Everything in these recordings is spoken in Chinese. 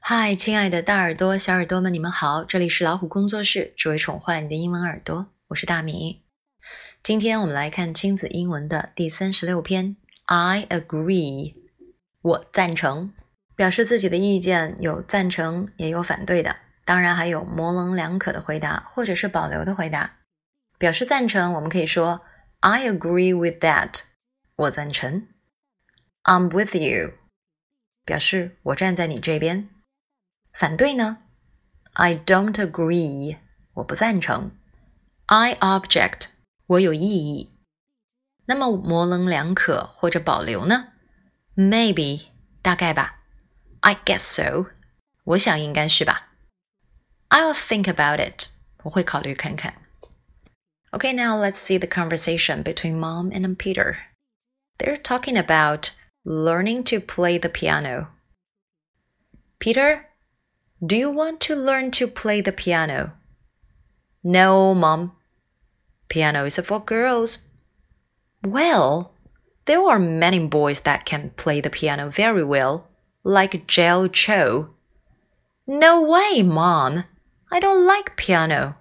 嗨，亲爱的大耳朵、小耳朵们，你们好！这里是老虎工作室，只为宠坏你的英文耳朵。我是大米。今天我们来看亲子英文的第三十六篇。I agree，我赞成。表示自己的意见有赞成，也有反对的，当然还有模棱两可的回答，或者是保留的回答。表示赞成，我们可以说 I agree with that，我赞成。I'm with you，表示我站在你这边。反对呢？I don't agree，我不赞成。I object，我有异议。那么模棱两可或者保留呢？Maybe，大概吧。I guess so，我想应该是吧。I'll think about it，我会考虑看看。Okay, now let's see the conversation between Mom and Peter. They're talking about learning to play the piano. Peter, do you want to learn to play the piano? No, Mom. Piano is for girls. Well, there are many boys that can play the piano very well, like Jel Cho. No way, Mom. I don't like piano.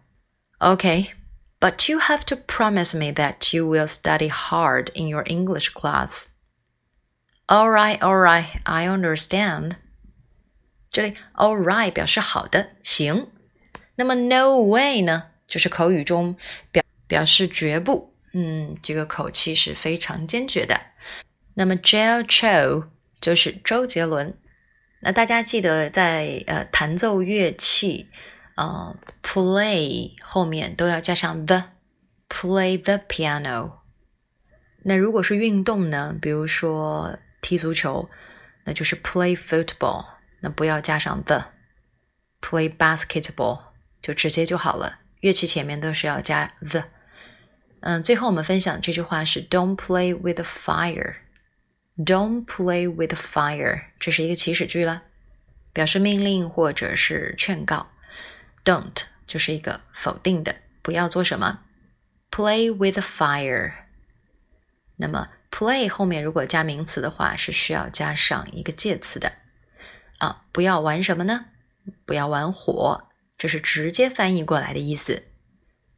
Okay, but you have to promise me that you will study hard in your English class. All right, all right, I understand. 这里 all right 表示好的，行。那么 no way 呢，就是口语中表表示绝不，嗯，这个口气是非常坚决的。那么 Jill Cho 就是周杰伦。那大家记得在呃弹奏乐器，呃 play 后面都要加上 the，play the piano。那如果是运动呢，比如说踢足球，那就是 play football。不要加上 the，play basketball 就直接就好了。乐器前面都是要加 the。嗯，最后我们分享这句话是 "Don't play with fire." Don't play with fire，这是一个祈使句了，表示命令或者是劝告。Don't 就是一个否定的，不要做什么。Play with fire。那么 play 后面如果加名词的话，是需要加上一个介词的。啊，不要玩什么呢？不要玩火，这是直接翻译过来的意思。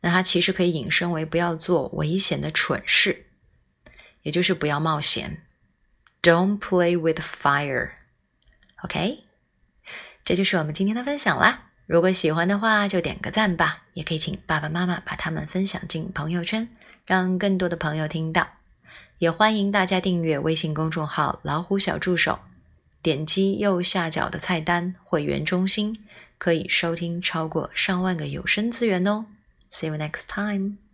那它其实可以引申为不要做危险的蠢事，也就是不要冒险。Don't play with fire。OK，这就是我们今天的分享啦。如果喜欢的话，就点个赞吧。也可以请爸爸妈妈把它们分享进朋友圈，让更多的朋友听到。也欢迎大家订阅微信公众号“老虎小助手”。点击右下角的菜单“会员中心”，可以收听超过上万个有声资源哦。See you next time.